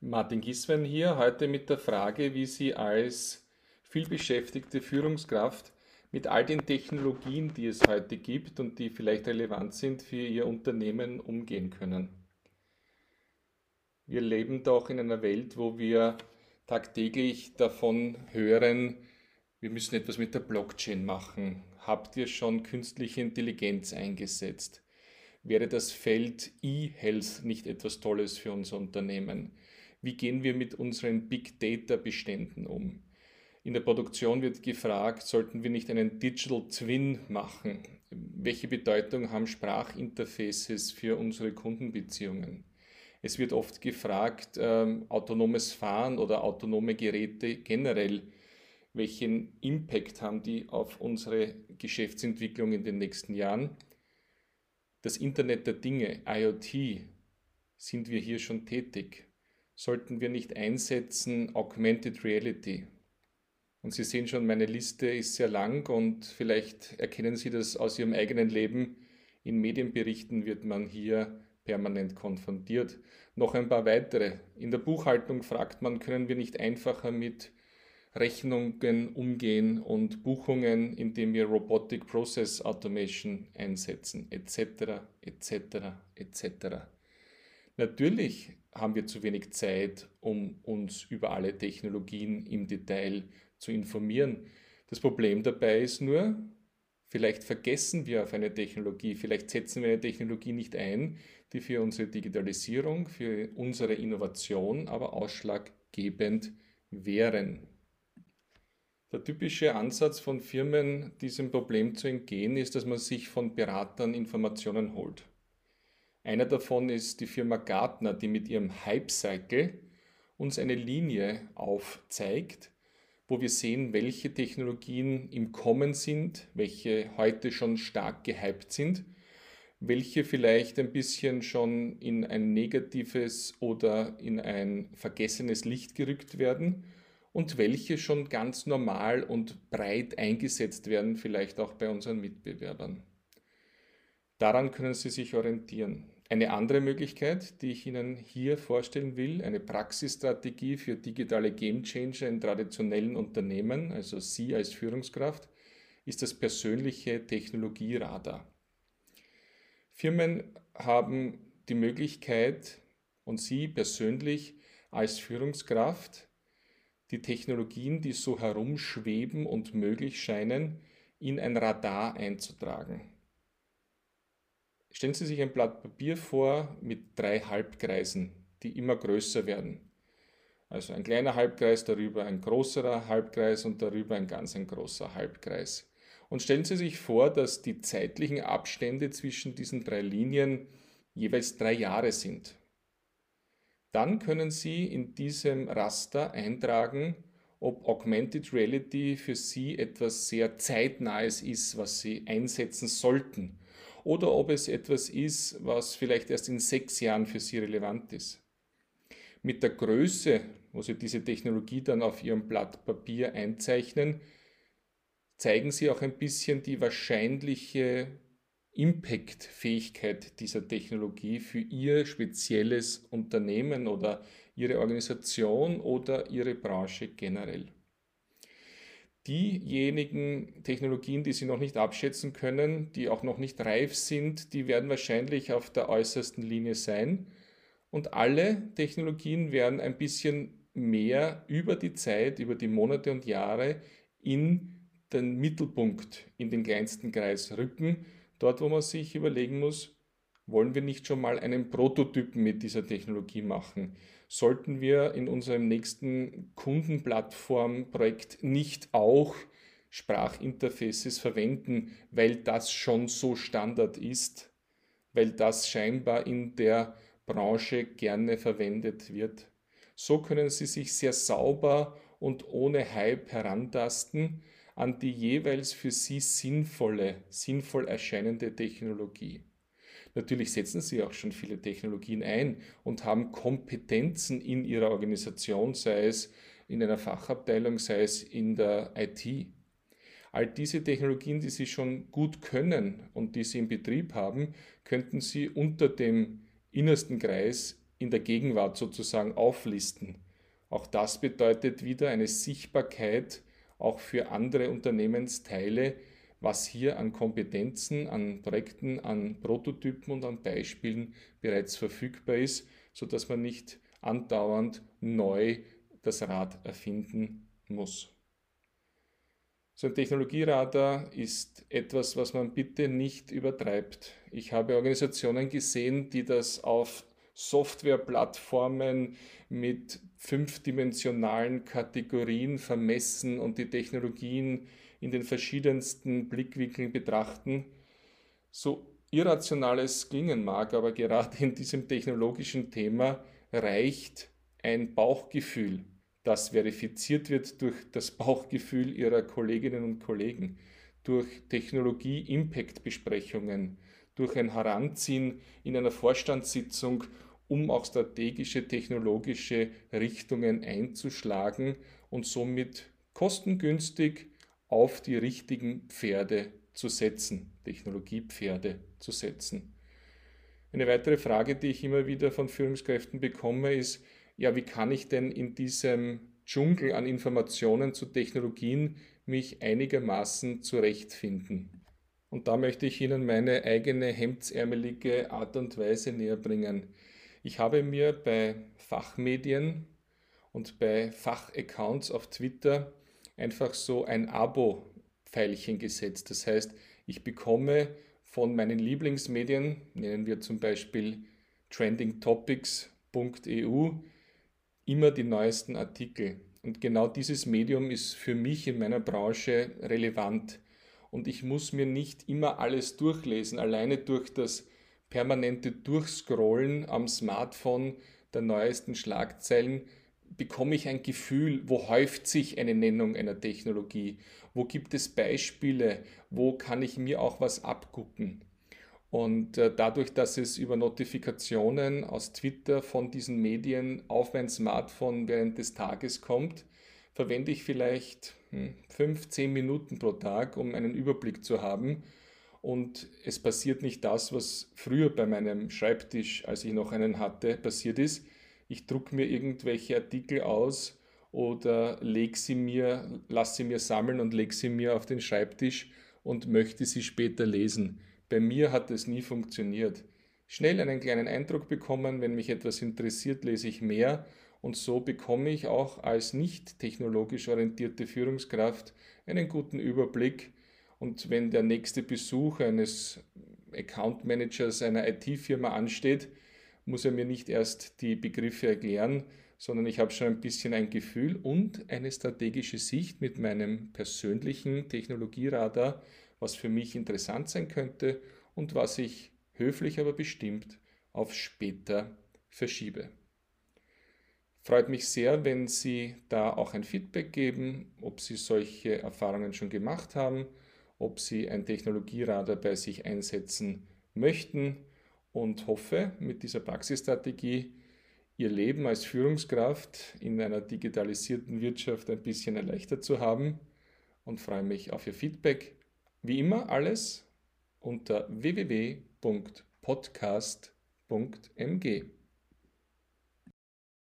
Martin Giswen hier, heute mit der Frage, wie Sie als vielbeschäftigte Führungskraft mit all den Technologien, die es heute gibt und die vielleicht relevant sind für Ihr Unternehmen, umgehen können. Wir leben doch in einer Welt, wo wir tagtäglich davon hören, wir müssen etwas mit der Blockchain machen. Habt ihr schon künstliche Intelligenz eingesetzt? Wäre das Feld E-Health nicht etwas Tolles für unser Unternehmen? Wie gehen wir mit unseren Big Data Beständen um? In der Produktion wird gefragt, sollten wir nicht einen Digital Twin machen? Welche Bedeutung haben Sprachinterfaces für unsere Kundenbeziehungen? Es wird oft gefragt, ähm, autonomes Fahren oder autonome Geräte generell, welchen Impact haben die auf unsere Geschäftsentwicklung in den nächsten Jahren? Das Internet der Dinge, IoT, sind wir hier schon tätig? Sollten wir nicht einsetzen Augmented Reality? Und Sie sehen schon, meine Liste ist sehr lang und vielleicht erkennen Sie das aus Ihrem eigenen Leben. In Medienberichten wird man hier permanent konfrontiert. Noch ein paar weitere. In der Buchhaltung fragt man, können wir nicht einfacher mit Rechnungen umgehen und Buchungen, indem wir Robotic Process Automation einsetzen, etc., etc., etc. Natürlich haben wir zu wenig Zeit, um uns über alle Technologien im Detail zu informieren. Das Problem dabei ist nur, vielleicht vergessen wir auf eine Technologie, vielleicht setzen wir eine Technologie nicht ein, die für unsere Digitalisierung, für unsere Innovation aber ausschlaggebend wären. Der typische Ansatz von Firmen, diesem Problem zu entgehen, ist, dass man sich von Beratern Informationen holt. Einer davon ist die Firma Gartner, die mit ihrem Hype Cycle uns eine Linie aufzeigt, wo wir sehen, welche Technologien im Kommen sind, welche heute schon stark gehypt sind, welche vielleicht ein bisschen schon in ein negatives oder in ein vergessenes Licht gerückt werden und welche schon ganz normal und breit eingesetzt werden, vielleicht auch bei unseren Mitbewerbern. Daran können Sie sich orientieren. Eine andere Möglichkeit, die ich Ihnen hier vorstellen will, eine Praxisstrategie für digitale Gamechanger in traditionellen Unternehmen, also Sie als Führungskraft, ist das persönliche Technologieradar. Firmen haben die Möglichkeit und Sie persönlich als Führungskraft die Technologien, die so herumschweben und möglich scheinen, in ein Radar einzutragen. Stellen Sie sich ein Blatt Papier vor mit drei Halbkreisen, die immer größer werden. Also ein kleiner Halbkreis, darüber ein größerer Halbkreis und darüber ein ganz ein großer Halbkreis. Und stellen Sie sich vor, dass die zeitlichen Abstände zwischen diesen drei Linien jeweils drei Jahre sind. Dann können Sie in diesem Raster eintragen, ob Augmented Reality für Sie etwas sehr zeitnahes ist, was Sie einsetzen sollten, oder ob es etwas ist, was vielleicht erst in sechs Jahren für Sie relevant ist. Mit der Größe, wo Sie diese Technologie dann auf Ihrem Blatt Papier einzeichnen, zeigen Sie auch ein bisschen die wahrscheinliche Impact-Fähigkeit dieser Technologie für Ihr spezielles Unternehmen oder Ihre Organisation oder Ihre Branche generell. Diejenigen Technologien, die Sie noch nicht abschätzen können, die auch noch nicht reif sind, die werden wahrscheinlich auf der äußersten Linie sein. Und alle Technologien werden ein bisschen mehr über die Zeit, über die Monate und Jahre in den Mittelpunkt, in den kleinsten Kreis rücken Dort, wo man sich überlegen muss, wollen wir nicht schon mal einen Prototypen mit dieser Technologie machen? Sollten wir in unserem nächsten Kundenplattformprojekt nicht auch Sprachinterfaces verwenden, weil das schon so Standard ist, weil das scheinbar in der Branche gerne verwendet wird? So können Sie sich sehr sauber und ohne Hype herantasten an die jeweils für sie sinnvolle, sinnvoll erscheinende Technologie. Natürlich setzen sie auch schon viele Technologien ein und haben Kompetenzen in ihrer Organisation, sei es in einer Fachabteilung, sei es in der IT. All diese Technologien, die sie schon gut können und die sie im Betrieb haben, könnten sie unter dem innersten Kreis in der Gegenwart sozusagen auflisten. Auch das bedeutet wieder eine Sichtbarkeit auch für andere Unternehmensteile, was hier an Kompetenzen, an Projekten, an Prototypen und an Beispielen bereits verfügbar ist, sodass man nicht andauernd neu das Rad erfinden muss. So ein Technologieradar ist etwas, was man bitte nicht übertreibt. Ich habe Organisationen gesehen, die das auf Softwareplattformen mit fünfdimensionalen Kategorien vermessen und die Technologien in den verschiedensten Blickwinkeln betrachten. So irrational es klingen mag, aber gerade in diesem technologischen Thema reicht ein Bauchgefühl, das verifiziert wird durch das Bauchgefühl ihrer Kolleginnen und Kollegen, durch Technologie-Impact-Besprechungen, durch ein Heranziehen in einer Vorstandssitzung, um auch strategische technologische Richtungen einzuschlagen und somit kostengünstig auf die richtigen Pferde zu setzen, Technologiepferde zu setzen. Eine weitere Frage, die ich immer wieder von Führungskräften bekomme, ist, ja, wie kann ich denn in diesem Dschungel an Informationen zu Technologien mich einigermaßen zurechtfinden? Und da möchte ich Ihnen meine eigene hemdsärmelige Art und Weise näher bringen. Ich habe mir bei Fachmedien und bei Fachaccounts auf Twitter einfach so ein Abo-Pfeilchen gesetzt. Das heißt, ich bekomme von meinen Lieblingsmedien, nennen wir zum Beispiel trendingtopics.eu, immer die neuesten Artikel. Und genau dieses Medium ist für mich in meiner Branche relevant. Und ich muss mir nicht immer alles durchlesen, alleine durch das permanente Durchscrollen am Smartphone der neuesten Schlagzeilen bekomme ich ein Gefühl, wo häuft sich eine Nennung einer Technologie, wo gibt es Beispiele, wo kann ich mir auch was abgucken. Und äh, dadurch, dass es über Notifikationen aus Twitter von diesen Medien auf mein Smartphone während des Tages kommt, verwende ich vielleicht hm, fünf, zehn Minuten pro Tag, um einen Überblick zu haben. Und es passiert nicht das, was früher bei meinem Schreibtisch, als ich noch einen hatte, passiert ist. Ich drucke mir irgendwelche Artikel aus oder leg sie mir, lasse sie mir sammeln und lege sie mir auf den Schreibtisch und möchte sie später lesen. Bei mir hat es nie funktioniert. Schnell einen kleinen Eindruck bekommen, wenn mich etwas interessiert, lese ich mehr und so bekomme ich auch als nicht technologisch orientierte Führungskraft einen guten Überblick und wenn der nächste Besuch eines Account Managers einer IT-Firma ansteht, muss er mir nicht erst die Begriffe erklären, sondern ich habe schon ein bisschen ein Gefühl und eine strategische Sicht mit meinem persönlichen Technologieradar, was für mich interessant sein könnte und was ich höflich aber bestimmt auf später verschiebe. Freut mich sehr, wenn Sie da auch ein Feedback geben, ob Sie solche Erfahrungen schon gemacht haben, ob Sie ein Technologieradar bei sich einsetzen möchten und hoffe, mit dieser Praxisstrategie Ihr Leben als Führungskraft in einer digitalisierten Wirtschaft ein bisschen erleichtert zu haben und freue mich auf Ihr Feedback wie immer alles unter www.podcast.mg.